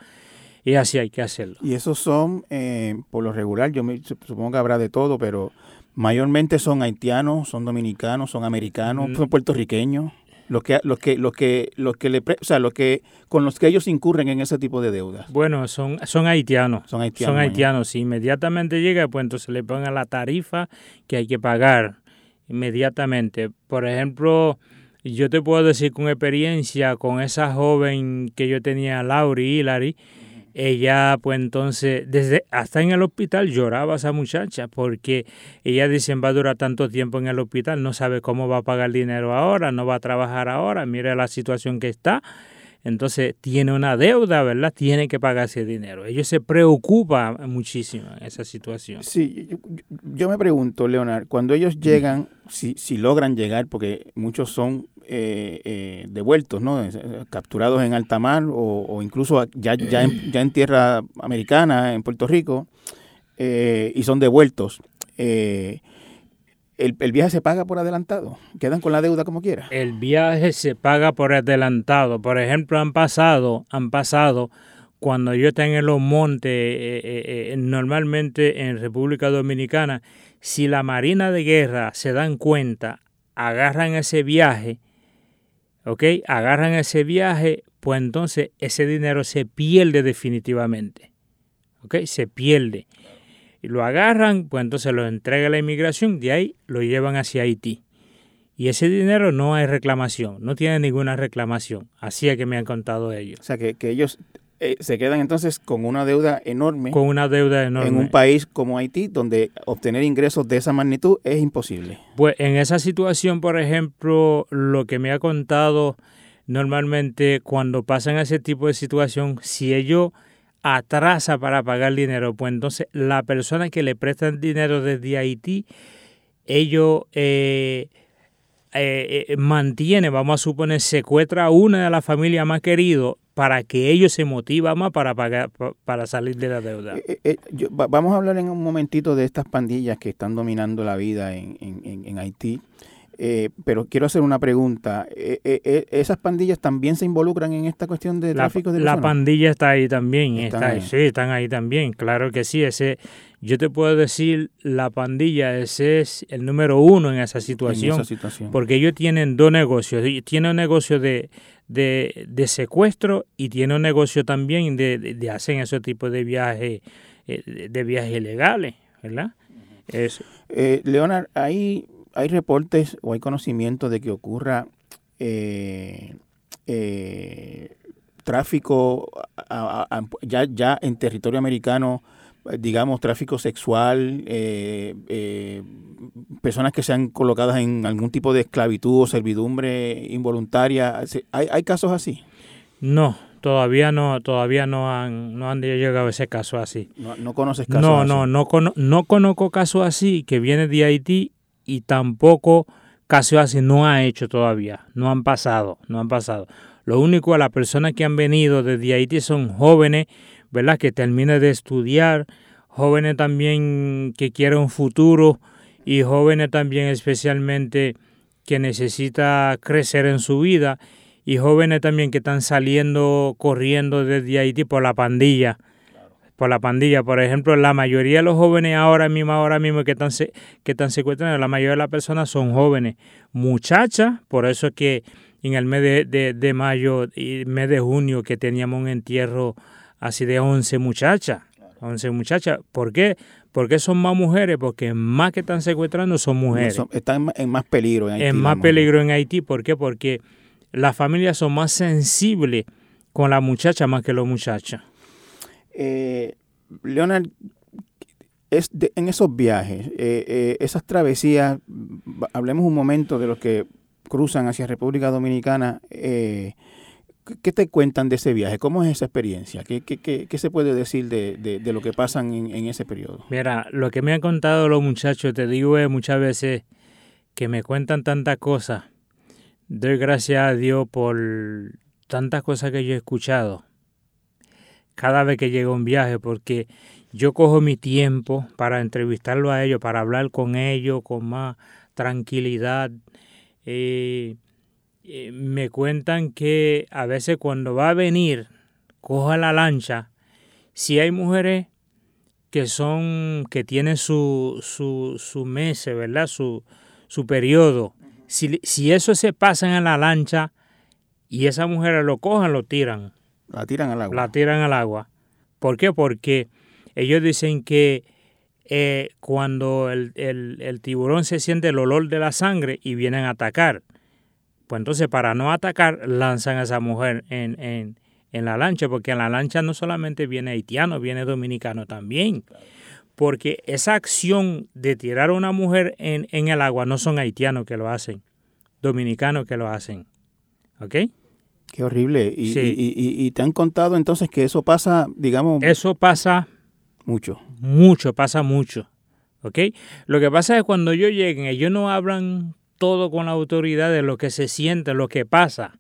Y así hay que hacerlo. Y esos son, eh, por lo regular, yo me, supongo que habrá de todo, pero mayormente son haitianos, son dominicanos, son americanos, mm. son puertorriqueños los que los que los que los que le o sea los que con los que ellos incurren en ese tipo de deudas. Bueno son son haitianos. Son haitianos son haitianos. Si inmediatamente llega pues entonces le pongan la tarifa que hay que pagar inmediatamente. Por ejemplo yo te puedo decir con experiencia con esa joven que yo tenía Lauri Hilary ella pues entonces desde hasta en el hospital lloraba esa muchacha porque ella dice va a durar tanto tiempo en el hospital no sabe cómo va a pagar dinero ahora no va a trabajar ahora mire la situación que está entonces tiene una deuda, ¿verdad? Tiene que pagar ese dinero. Ellos se preocupan muchísimo en esa situación. Sí, yo, me pregunto, Leonard, cuando ellos llegan, si, si logran llegar, porque muchos son eh, eh, devueltos, ¿no? capturados en alta mar o, incluso ya, ya, en, ya en tierra americana, en Puerto Rico, eh, y son devueltos. Eh, el, viaje se paga por adelantado, quedan con la deuda como quiera. El viaje se paga por adelantado. Por ejemplo, han pasado, han pasado cuando yo están en los montes, eh, normalmente en República Dominicana, si la Marina de Guerra se dan cuenta, agarran ese viaje, ¿ok? Agarran ese viaje, pues entonces ese dinero se pierde definitivamente, ¿ok? Se pierde y lo agarran, pues entonces lo entrega a la inmigración, de ahí lo llevan hacia Haití. Y ese dinero no hay reclamación, no tiene ninguna reclamación. Así es que me han contado ellos. O sea, que, ellos eh, se quedan entonces con una deuda enorme. Con una deuda enorme. En un país como Haití, donde obtener ingresos de esa magnitud es imposible. Pues en esa situación, por ejemplo, lo que me ha contado normalmente cuando pasan ese tipo de situación, si ellos atrasa para pagar dinero, pues entonces la persona que le prestan dinero desde Haití, ellos eh, eh, eh, mantiene, vamos a suponer, secuestra a una de las familias más queridas para que ellos se motiven más para pagar, para salir de la deuda. vamos a hablar en un momentito de estas pandillas que están dominando la vida en, en Haití. Eh, pero quiero hacer una pregunta. Eh, eh, ¿Esas pandillas también se involucran en esta cuestión de tráfico de personas? La pandilla está ahí también. Está, Sí, están ahí también. Claro que sí. Ese, yo te puedo decir, la pandilla, ese es el número uno en esa situación. Porque ellos tienen dos negocios. Tienen un negocio de, de, secuestro y tiene un negocio también de, de, hacer ese tipo de viajes, de viajes ilegales, ¿verdad? Eso. Leonard, ahí hay reportes o hay conocimiento de que ocurra eh, eh, tráfico ya, ya en territorio americano, digamos, tráfico sexual, eh, personas que sean colocadas en algún tipo de esclavitud o servidumbre involuntaria. ¿Hay, hay casos así? No, todavía no todavía no han no han llegado a ese caso así. No, conoces casos no, así. No, no, no, no conozco casos así que viene de Haití y tampoco casi así no ha hecho todavía, no han pasado, no han pasado. Lo único a las personas que han venido desde Haití son jóvenes, ¿verdad? Que terminen de estudiar, jóvenes también que quieren un futuro y jóvenes también especialmente que necesita crecer en su vida y jóvenes también que están saliendo corriendo desde Haití por la pandilla por la pandilla. Por ejemplo, la mayoría de los jóvenes ahora mismo, ahora mismo que están, que están secuestrados, la mayoría de las personas son jóvenes, muchachas, por eso es que en el mes de, de, mayo y mes de junio que teníamos un entierro así de 11 muchachas, 11 muchachas. ¿Por qué? Porque son más mujeres, porque más que están secuestrando son mujeres. están en más peligro en Haití. En más peligro en Haití, ¿por qué? Porque las familias son más sensibles con la muchacha más que los muchachos. Eh, Leonard, es en esos viajes, eh, eh, esas travesías, hablemos un momento de los que cruzan hacia República Dominicana. Eh, ¿Qué te cuentan de ese viaje? ¿Cómo es esa experiencia? ¿Qué, se puede decir de, lo que pasan en, ese periodo? Mira, lo que me han contado los muchachos, te digo muchas veces que me cuentan tantas cosas. Doy gracias a Dios por tantas cosas que yo he escuchado cada vez que llega un viaje, porque yo cojo mi tiempo para entrevistarlo a ellos, para hablar con ellos con más tranquilidad. Eh, eh, me cuentan que a veces cuando va a venir, coja la lancha, si hay mujeres que son, que tienen su, su, su mes, ¿verdad? Su, su periodo. Si, si eso se pasa en la lancha y esas mujeres lo cojan, lo tiran la tiran al agua. La tiran al agua. ¿Por qué? Porque ellos dicen que eh, cuando el, tiburón se siente el olor de la sangre y vienen a atacar, pues entonces para no atacar lanzan a esa mujer en, en, en la lancha, porque en la lancha no solamente viene haitiano, viene dominicano también. Porque esa acción de tirar a una mujer en, en el agua no son haitianos que lo hacen, dominicanos que lo hacen. ¿Ok? Qué horrible. Y, y, te han contado entonces que eso pasa, digamos... Eso pasa... Mucho. Mucho, pasa mucho. ¿Ok? Lo que pasa es cuando ellos lleguen, ellos no hablan todo con la autoridad de lo que se siente, lo que pasa.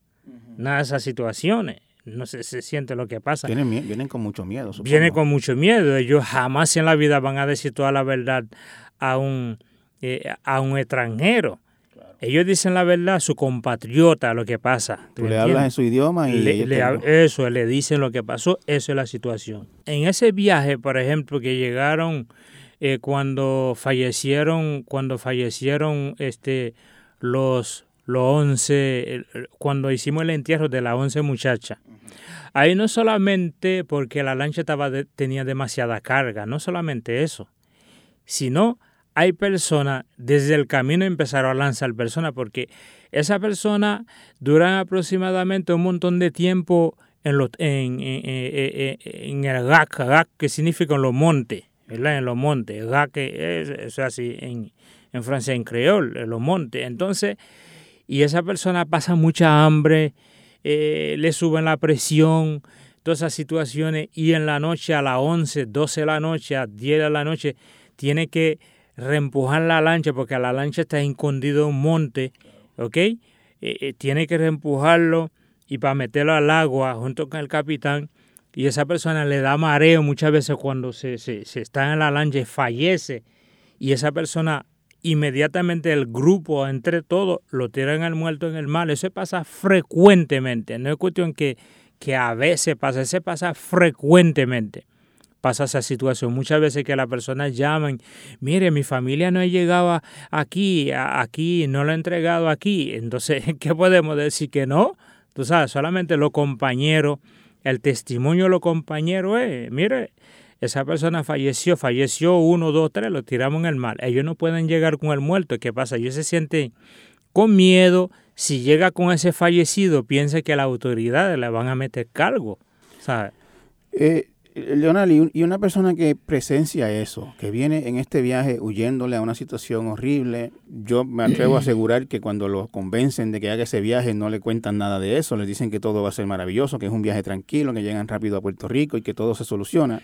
Nada de esas situaciones. No se, se siente lo que pasa. Vienen, vienen con mucho miedo. Vienen con mucho miedo. Ellos jamás en la vida van a decir toda la verdad a un, eh, a un extranjero. Ellos dicen la verdad a su compatriota lo que pasa. Tú le hablas en su idioma y le, eso, le dicen lo que pasó, eso es la situación. En ese viaje, por ejemplo, que llegaron eh, cuando fallecieron, cuando fallecieron este los los 11, cuando hicimos el entierro de las 11 muchachas. Ahí no solamente porque la lancha estaba tenía demasiada carga, no solamente eso, sino hay personas, desde el camino empezaron a lanzar personas porque esa persona duran aproximadamente un montón de tiempo en, los, en, en, el GAC, GAC que significa en los montes, ¿verdad? En los montes, GAC es, es así en, en francés, en creol, en los montes. Entonces, y esa persona pasa mucha hambre, eh, le suben la presión, todas esas situaciones, y en la noche a las 11, 12 de la noche, a 10 de la noche, tiene que reempujar la lancha porque la lancha está escondida en un monte, ¿ok? Eh, eh, tiene que reempujarlo y para meterlo al agua junto con el capitán y esa persona le da mareo muchas veces cuando se, se, se está en la lancha y fallece y esa persona inmediatamente el grupo entre todos lo tiran al muerto en el mar. Eso pasa frecuentemente, no es cuestión que, que a veces pasa, eso pasa frecuentemente pasa esa situación. Muchas veces que las personas llaman, mire, mi familia no ha llegado aquí, aquí, no lo ha entregado aquí. Entonces, ¿qué podemos decir? Que no. Tú sabes, solamente los compañeros, el testimonio de los compañeros es, mire, esa persona falleció, falleció uno, dos, tres, lo tiramos en el mar. Ellos no pueden llegar con el muerto. ¿Qué pasa? Ellos se sienten con miedo. Si llega con ese fallecido, piensa que las autoridades le van a meter cargo. ¿sabes? Eh, Leonel, y una persona que presencia eso, que viene en este viaje huyéndole a una situación horrible, yo me atrevo a asegurar que cuando lo convencen de que haga ese viaje no le cuentan nada de eso, les dicen que todo va a ser maravilloso, que es un viaje tranquilo, que llegan rápido a Puerto Rico y que todo se soluciona.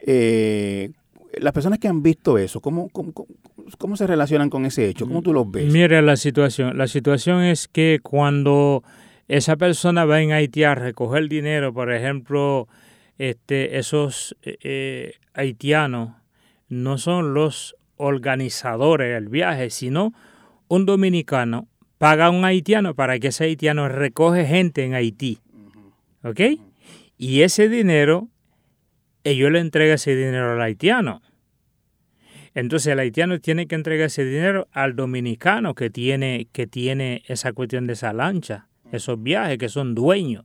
Eh, las personas que han visto eso, ¿cómo, cómo, se relacionan con ese hecho? ¿Cómo tú los ves? Mire la situación. La situación es que cuando esa persona va en Haití a recoger dinero, por ejemplo, este, esos eh, eh, haitianos no son los organizadores del viaje, sino un dominicano paga a un haitiano para que ese haitiano recoge gente en Haití. ¿Ok? Y ese dinero, ellos le entregan ese dinero al haitiano. Entonces el haitiano tiene que entregar ese dinero al dominicano que tiene, que tiene esa cuestión de esa lancha, esos viajes que son dueños.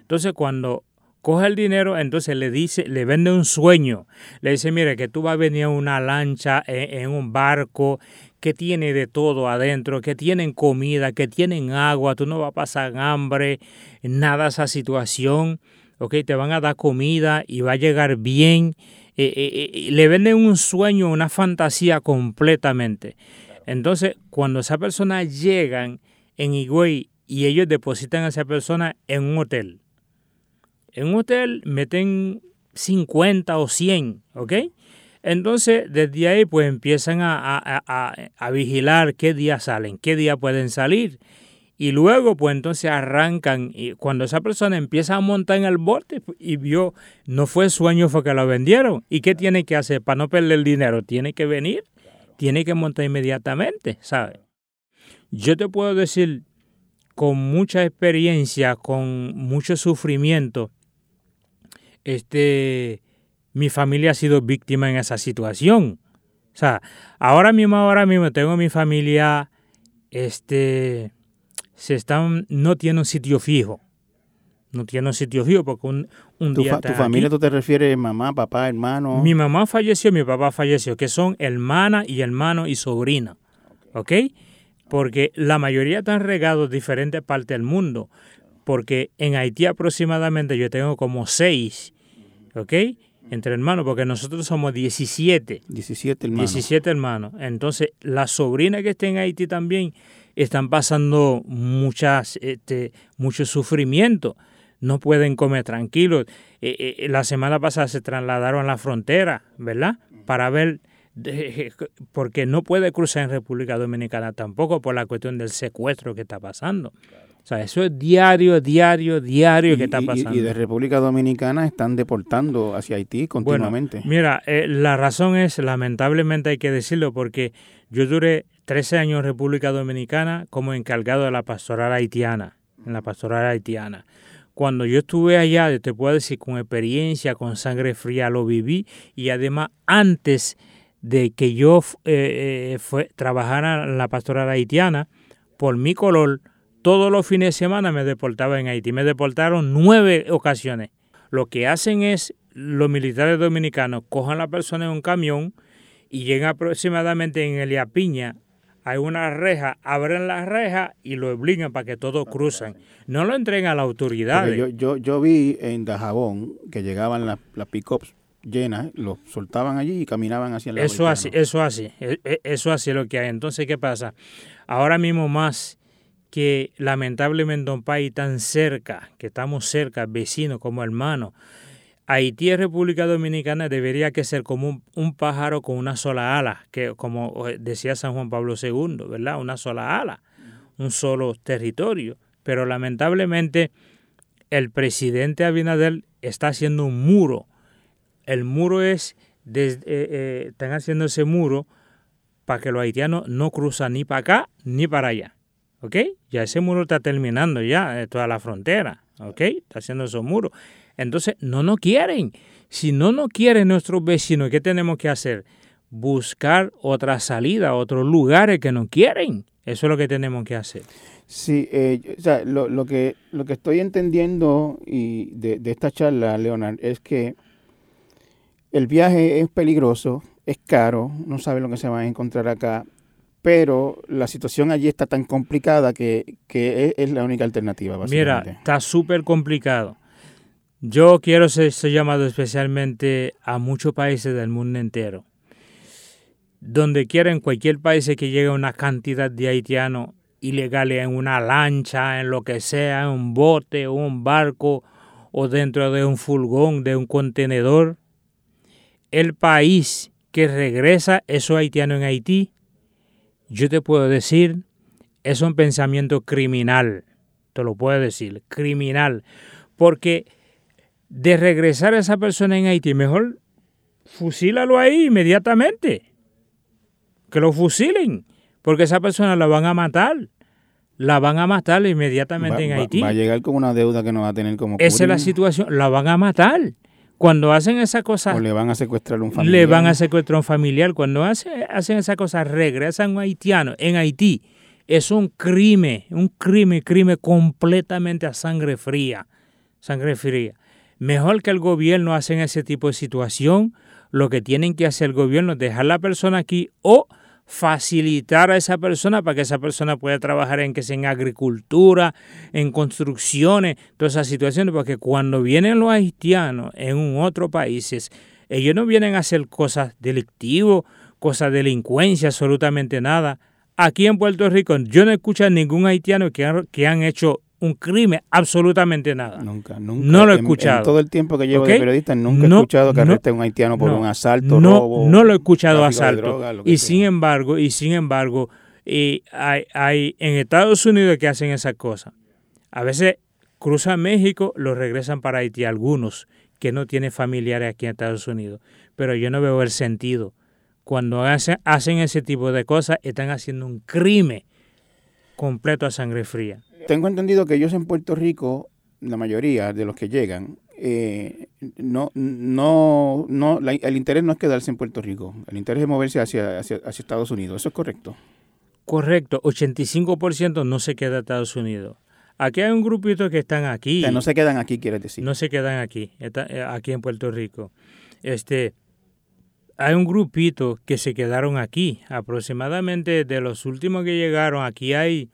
Entonces cuando coge el dinero, entonces le dice, le vende un sueño. Le dice, mire, que tú vas a venir a una lancha, en, un barco, que tiene de todo adentro, que tienen comida, que tienen agua, tú no vas a pasar hambre, nada esa situación, ok, te van a dar comida y va a llegar bien. Eh, eh, eh, le venden un sueño, una fantasía completamente. Entonces, cuando esa persona llegan en Higüey y ellos depositan a esa persona en un hotel, en un hotel meten 50 o 100, ¿ok? Entonces, desde ahí, pues empiezan a, vigilar qué día salen, qué día pueden salir. Y luego, pues entonces arrancan. Y cuando esa persona empieza a montar en el bote y vio, no fue sueño, fue que lo vendieron. ¿Y qué tiene que hacer para no perder el dinero? Tiene que venir, tiene que montar inmediatamente, ¿sabes? Yo te puedo decir con mucha experiencia, con mucho sufrimiento, este, mi familia ha sido víctima en esa situación. O sea, ahora mismo, ahora mismo tengo mi familia, este, se están, no tiene un sitio fijo. No tiene un sitio fijo porque un, un ¿Tu, día... ¿Tu familia tú te refieres mamá, papá, hermano? Mi mamá falleció, mi papá falleció, que son hermana y hermano y sobrina. ¿Ok? Porque la mayoría están regados en diferentes partes del mundo. Porque en Haití aproximadamente yo tengo como seis ¿ok? Entre hermanos, porque nosotros somos 17. 17 hermanos. 17 hermanos. Entonces, la sobrina que está en Haití también están pasando muchas, este, mucho sufrimiento. No pueden comer tranquilos. Eh, eh, la semana pasada se trasladaron a la frontera, ¿verdad? Para ver, porque no puede cruzar en República Dominicana tampoco por la cuestión del secuestro que está pasando. O sea, eso es diario, diario, diario que está pasando. Y, de República Dominicana están deportando hacia Haití continuamente. mira, eh, la razón es, lamentablemente hay que decirlo, porque yo duré 13 años en República Dominicana como encargado de la pastoral haitiana, en la pastoral haitiana. Cuando yo estuve allá, te puedo decir, con experiencia, con sangre fría, lo viví y además antes de que yo eh, eh, fue, trabajara en la pastoral haitiana, por mi color, todos los fines de semana me deportaba en Haití. Me deportaron nueve ocasiones. Lo que hacen es, los militares dominicanos cojan a la persona en un camión y llegan aproximadamente en el Piña. Hay una reja, abren la reja y lo obligan para que todos crucen. No lo entregan a la autoridad. Yo, yo, yo, vi en Dajabón que llegaban las, las pick-ups llenas, los soltaban allí y caminaban hacia el Eso así, eso así, e, e, eso así es lo que hay. Entonces, ¿qué pasa? Ahora mismo más que lamentablemente un país tan cerca, que estamos cerca, vecinos como hermanos, Haití y República Dominicana debería que ser como un, pájaro con una sola ala, que como eh, decía San Juan Pablo II, ¿verdad? Una sola ala, un solo territorio. Pero lamentablemente el presidente Abinader está haciendo un muro. El muro es, desde, eh, eh, están haciendo ese muro para que los haitianos no cruzan ni para acá ni para allá. ¿Ok? Ya ese muro está terminando ya, eh, toda la frontera, ¿ok? Está haciendo esos muros. Entonces, no nos quieren. Si no nos quieren nuestros vecinos, ¿qué tenemos que hacer? Buscar otra salida, otros lugares que nos quieren. Eso es lo que tenemos que hacer. Sí, eh, o sea, lo, que, lo que estoy entendiendo y de, de esta charla, Leonard, es que el viaje es peligroso, es caro, no sabe lo que se va a encontrar acá pero la situación allí está tan complicada que, es, la única alternativa. Mira, está súper complicado. Yo quiero ser, llamado especialmente a muchos países del mundo entero. Donde quiera, en cualquier país que llegue una cantidad de haitianos ilegales en una lancha, en lo que sea, en un bote, un barco o dentro de un furgón, de un contenedor, el país que regresa esos haitianos en Haití yo te puedo decir, es un pensamiento criminal, te lo puedo decir, criminal, porque de regresar a esa persona en Haití, mejor fusílalo ahí inmediatamente, que lo fusilen, porque esa persona la van a matar, la van a matar inmediatamente en Haití. Va, a llegar con una deuda que no va a tener como... Esa es la situación, la van a matar. Cuando hacen esa cosa... O le van a secuestrar un familiar. Le van a secuestrar un familiar. Cuando hace, hacen esa cosa, regresan un haitiano en Haití. Es un crimen, un crimen, crimen completamente a sangre fría. Sangre fría. Mejor que el gobierno hacen ese tipo de situación, lo que tienen que hacer el gobierno es dejar la persona aquí o facilitar a esa persona para que esa persona pueda trabajar en que sea en agricultura, en construcciones, todas esas situaciones, porque cuando vienen los haitianos en otros países, ellos no vienen a hacer cosas delictivas, cosas de delincuencia, absolutamente nada. Aquí en Puerto Rico yo no escucho a ningún haitiano que que han hecho un crimen, absolutamente nada. Nunca, nunca. No lo he escuchado. En, todo el tiempo que llevo de periodista, nunca he escuchado que arreste a un haitiano por un asalto, no, robo. No lo he escuchado asalto. y sin embargo, y sin embargo, y hay, hay en Estados Unidos que hacen esa cosa. A veces cruzan México, lo regresan para Haití algunos que no tienen familiares aquí en Estados Unidos. Pero yo no veo el sentido. Cuando hacen, hacen ese tipo de cosas, están haciendo un crimen completo a sangre fría. Tengo entendido que ellos en Puerto Rico, la mayoría de los que llegan, eh, no, no, no, el interés no es quedarse en Puerto Rico, el interés es moverse hacia, hacia, Estados Unidos. ¿Eso es correcto? Correcto, 85% no se queda en Estados Unidos. Aquí hay un grupito que están aquí. O sea, no se quedan aquí, quieres decir. No se quedan aquí, eh, aquí en Puerto Rico. Este, hay un grupito que se quedaron aquí. Aproximadamente de los últimos que llegaron, aquí hay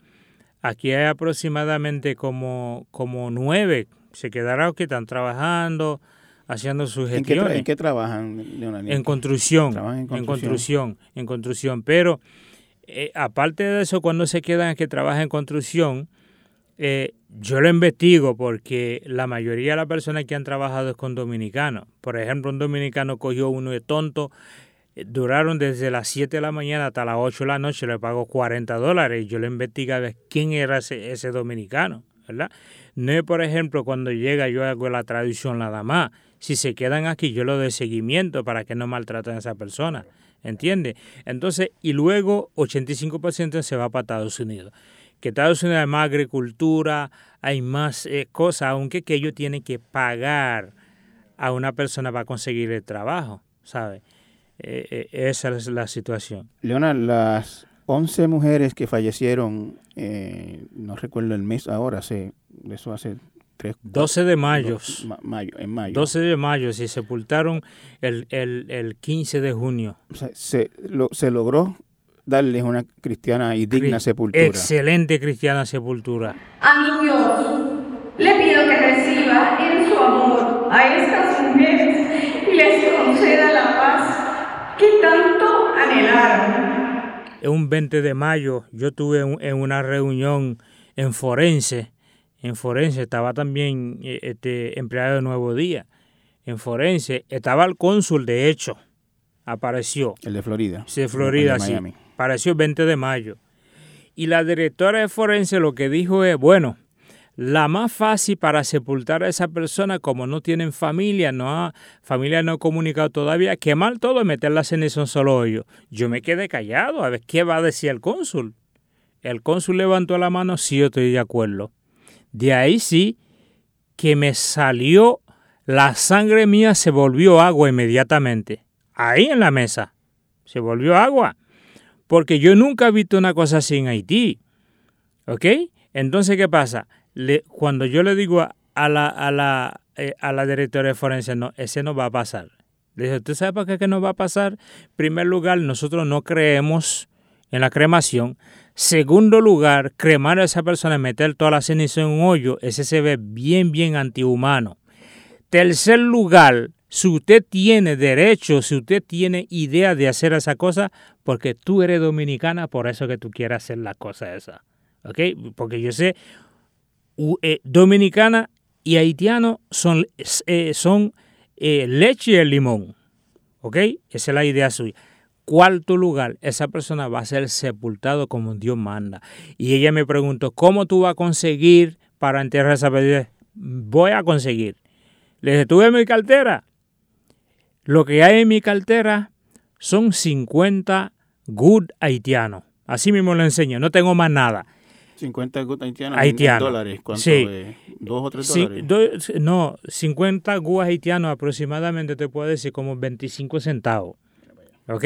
Aquí hay aproximadamente como, como nueve. Se quedaron que están trabajando, haciendo sus gestiones. ¿En qué, trabajan, En construcción, en construcción, en construcción. Pero eh, aparte de eso, cuando se quedan que trabajan en construcción, eh, yo lo investigo porque la mayoría de las personas que han trabajado es con dominicanos. Por ejemplo, un dominicano cogió uno de tonto, duraron desde las 7 de la mañana hasta las 8 de la noche, le pagó 40 dólares y yo le investigaba quién era ese, ese dominicano, ¿verdad? No es, por ejemplo, cuando llega yo hago la traducción nada más. Si se quedan aquí, yo lo doy seguimiento para que no maltraten a esa persona. ¿Entiende? Entonces, y luego 85% se va para Estados Unidos. Que Estados Unidos hay más agricultura, hay más eh, cosas, aunque que ellos tienen que pagar a una persona para conseguir el trabajo, ¿sabe? Eh, eh, esa es la situación. Leona, las 11 mujeres que fallecieron, no recuerdo el mes ahora, hace, eso hace 12 de mayo. mayo, en mayo. 12 de mayo, se sepultaron el, el, el 15 de junio. se, lo, se logró darles una cristiana y digna sepultura. Excelente cristiana sepultura. A mi Dios, le pido que reciba en su amor a estas mujeres y les conceda la paz que tanto anhelaron. Un 20 de mayo yo tuve en una reunión en Forense en Forense estaba también eh, este empleado de Nuevo Día. En Forense estaba el cónsul, de hecho, apareció. El de Florida. Sí, de Florida, sí. Apareció el 20 de mayo. Y la directora de Forense lo que dijo es, bueno, la más fácil para sepultar a esa persona, como no tienen familia, no ha, familia no ha comunicado todavía, quemar todo y meterlas en un solo hoyo. Yo me quedé callado, a ver qué va a decir el cónsul. El cónsul levantó la mano, sí, yo estoy de acuerdo. De ahí sí que me salió, la sangre mía se volvió agua inmediatamente. Ahí en la mesa. Se volvió agua. Porque yo nunca he visto una cosa así en Haití. ¿Ok? Entonces, ¿qué pasa? Cuando yo le digo a, la, a, la, eh, a la directora de forense, no, ese no va a pasar. Le dije, ¿usted sabe para qué no va a pasar? En primer lugar, nosotros no creemos en la cremación. Segundo lugar, cremar a esa persona y meter toda la ceniza en un hoyo, ese se ve bien, bien antihumano. Tercer lugar, si usted tiene derecho, si usted tiene idea de hacer esa cosa, porque tú eres dominicana, por eso que tú quieres hacer la cosa esa. ¿Ok? Porque yo sé, dominicana y haitiano son, eh, son eh, leche y el limón. ¿Ok? Esa es la idea suya cuarto lugar, esa persona va a ser sepultado como Dios manda. Y ella me preguntó, ¿cómo tú vas a conseguir para enterrar esa persona? Voy a conseguir. Le dije, ¿tú ves mi cartera? Lo que hay en mi cartera son 50 good haitianos. Así mismo lo enseño, no tengo más nada. 50 good haitianos haitiano. dólares. ¿Cuánto? Sí. ¿Dos o tres dólares? no, 50 good haitianos aproximadamente te puedo decir como 25 centavos. ¿Ok?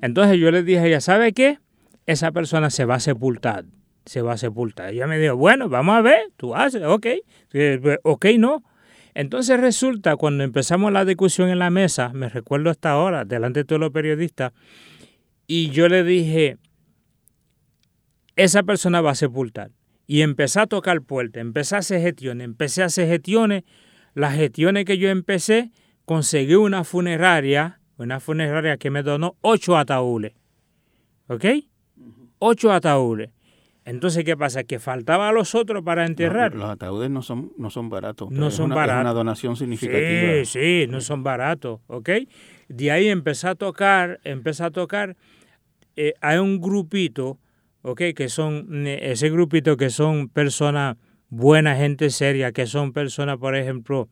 Entonces yo le dije ya ¿sabe qué? Esa persona se va a sepultar. Se va a sepultar. Ella me dijo, bueno, vamos a ver, tú haces, ok. Eh, pues, ok, no. Entonces resulta, cuando empezamos la discusión en la mesa, me recuerdo hasta ahora, delante de todos los periodistas, y yo le dije, esa persona va a sepultar. Y empecé a tocar puertas, empecé a hacer gestiones, empecé a hacer gestiones. Las gestiones que yo empecé, conseguí una funeraria una funeraria que me donó ocho ataúdes. ¿Ok? Ocho ataúdes. Entonces, ¿qué pasa? Que faltaba a los otros para enterrar. los ataúdes no son, no son baratos. No son baratos. Es una donación significativa. Sí, sí, no son baratos, ¿ok? De ahí empecé a tocar, empecé a tocar. Eh, hay un grupito, ¿ok? Que son, eh, ese grupito que son personas buena gente seria, que son personas, por ejemplo,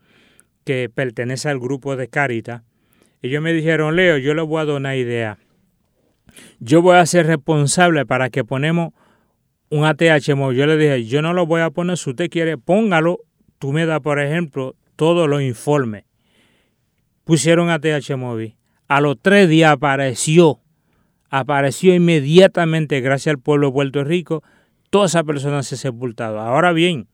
que pertenecen al grupo de Caritas, ellos me dijeron, Leo, yo le voy a dar una idea. Yo voy a ser responsable para que ponemos un ATH móvil. Yo le dije, yo no lo voy a poner, si usted quiere, póngalo. Tú me das, por ejemplo, todos los informes. Pusieron ATH móvil. A los tres días apareció, apareció inmediatamente, gracias al pueblo de Puerto Rico, toda esa persona se sepultado. Ahora bien,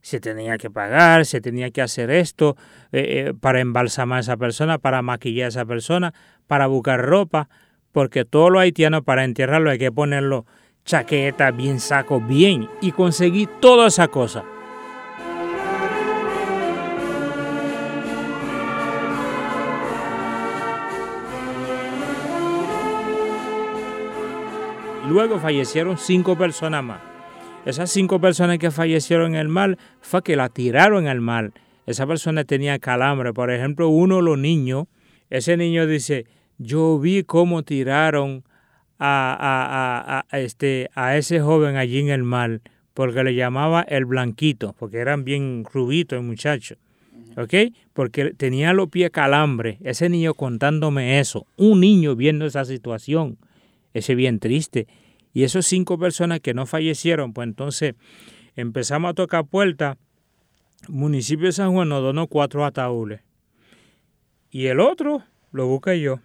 se tenía que pagar, se tenía que hacer esto eh, eh, para embalsamar a esa persona, para maquillar a esa persona, para buscar ropa, porque todo lo haitiano para enterrarlo hay que ponerlo chaqueta, bien saco, bien, y conseguí toda esa cosa. Luego fallecieron cinco personas más. Esas cinco personas que fallecieron en el mar fue que la tiraron al mar. Esa persona tenía calambre. Por ejemplo, uno de los niños, ese niño dice, yo vi cómo tiraron a, este, a ese joven allí en el mar, porque le llamaba el blanquito, porque eran bien rubitos el muchacho. ¿Ok? Porque tenía los pies calambre. Ese niño contándome eso. Un niño viendo esa situación. Ese bien triste. Y esos cinco personas que no fallecieron, pues entonces empezamos a tocar puertas. Municipio de San Juan nos donó cuatro ataúdes. Y el otro lo busqué yo.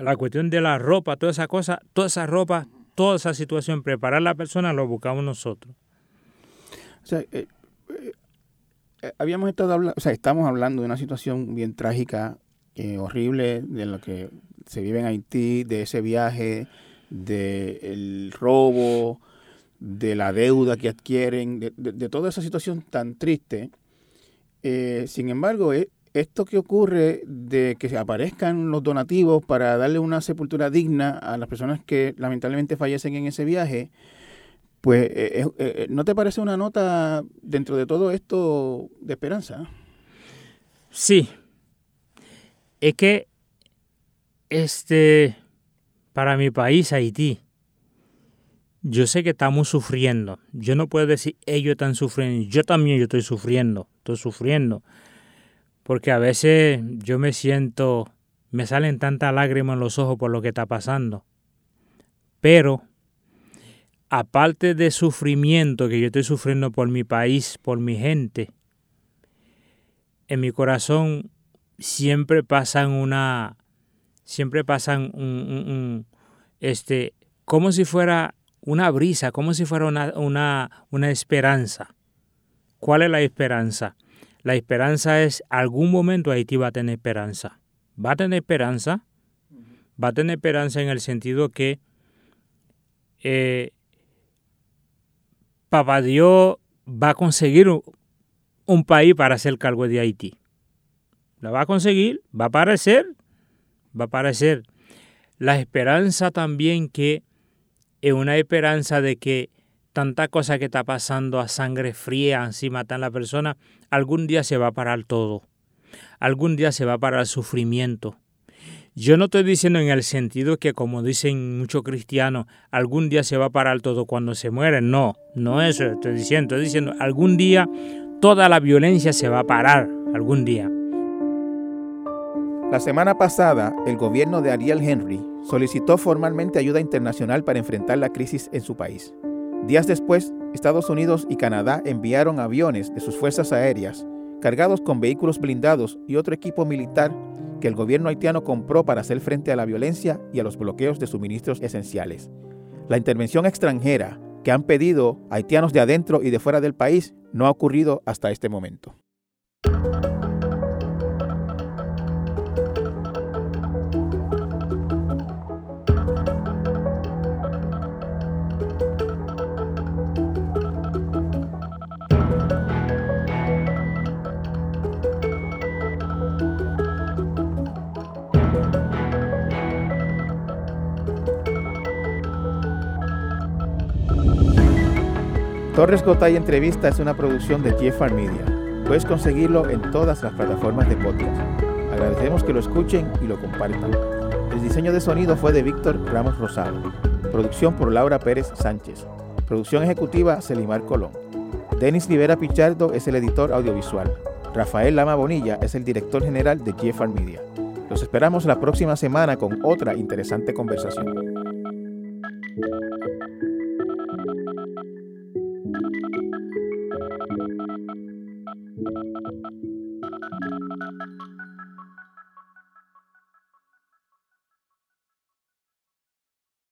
La cuestión de la ropa, toda esa cosa, toda esa ropa, toda esa situación, preparar a la persona, lo buscamos nosotros. O sea, eh, eh, habíamos estado hablando, o sea, estamos hablando de una situación bien trágica, eh, horrible, de lo que se vive en Haití, de ese viaje, del robo, de la deuda que adquieren, de, toda esa situación tan triste. Eh, sin embargo, esto que ocurre de que aparezcan los donativos para darle una sepultura digna a las personas que lamentablemente fallecen en ese viaje, pues, eh, eh, eh, ¿no te parece una nota dentro de todo esto de esperanza? Sí. Es que, este, para mi país, Haití, yo sé que estamos sufriendo. Yo no puedo decir ellos están sufriendo. Yo también yo estoy sufriendo. Estoy sufriendo. Porque a veces yo me siento, me salen tantas lágrimas en los ojos por lo que está pasando. Pero aparte de sufrimiento que yo estoy sufriendo por mi país, por mi gente, en mi corazón siempre pasan una, siempre pasan un, este, como si fuera una brisa, como si fuera una, una, una esperanza. ¿Cuál es la esperanza? La esperanza es algún momento Haití va a tener esperanza. Va a tener esperanza, va a tener esperanza en el sentido que eh, Papá Dios va a conseguir un, país para hacer cargo de Haití. Lo va a conseguir, va a aparecer, va a aparecer. La esperanza también que es una esperanza de que tanta cosa que está pasando a sangre fría, así matan a la persona, algún día se va a parar todo. Algún día se va a parar el sufrimiento. Yo no estoy diciendo en el sentido que, como dicen muchos cristianos, algún día se va a parar todo cuando se mueren. No, no eso estoy diciendo. Estoy diciendo, algún día toda la violencia se va a parar. Algún día. La semana pasada, el gobierno de Ariel Henry solicitó formalmente ayuda internacional para enfrentar la crisis en su país. Días después, Estados Unidos y Canadá enviaron aviones de sus fuerzas aéreas cargados con vehículos blindados y otro equipo militar que el gobierno haitiano compró para hacer frente a la violencia y a los bloqueos de suministros esenciales. La intervención extranjera que han pedido haitianos de adentro y de fuera del país no ha ocurrido hasta este momento. Torres Gotay Entrevista es una producción de Jeffar Media. Puedes conseguirlo en todas las plataformas de podcast. Agradecemos que lo escuchen y lo compartan. El diseño de sonido fue de Víctor Ramos Rosado. Producción por Laura Pérez Sánchez. Producción ejecutiva Celimar Colón. Denis Rivera Pichardo es el editor audiovisual. Rafael Lama Bonilla es el director general de Jeffar Media. Los esperamos la próxima semana con otra interesante conversación.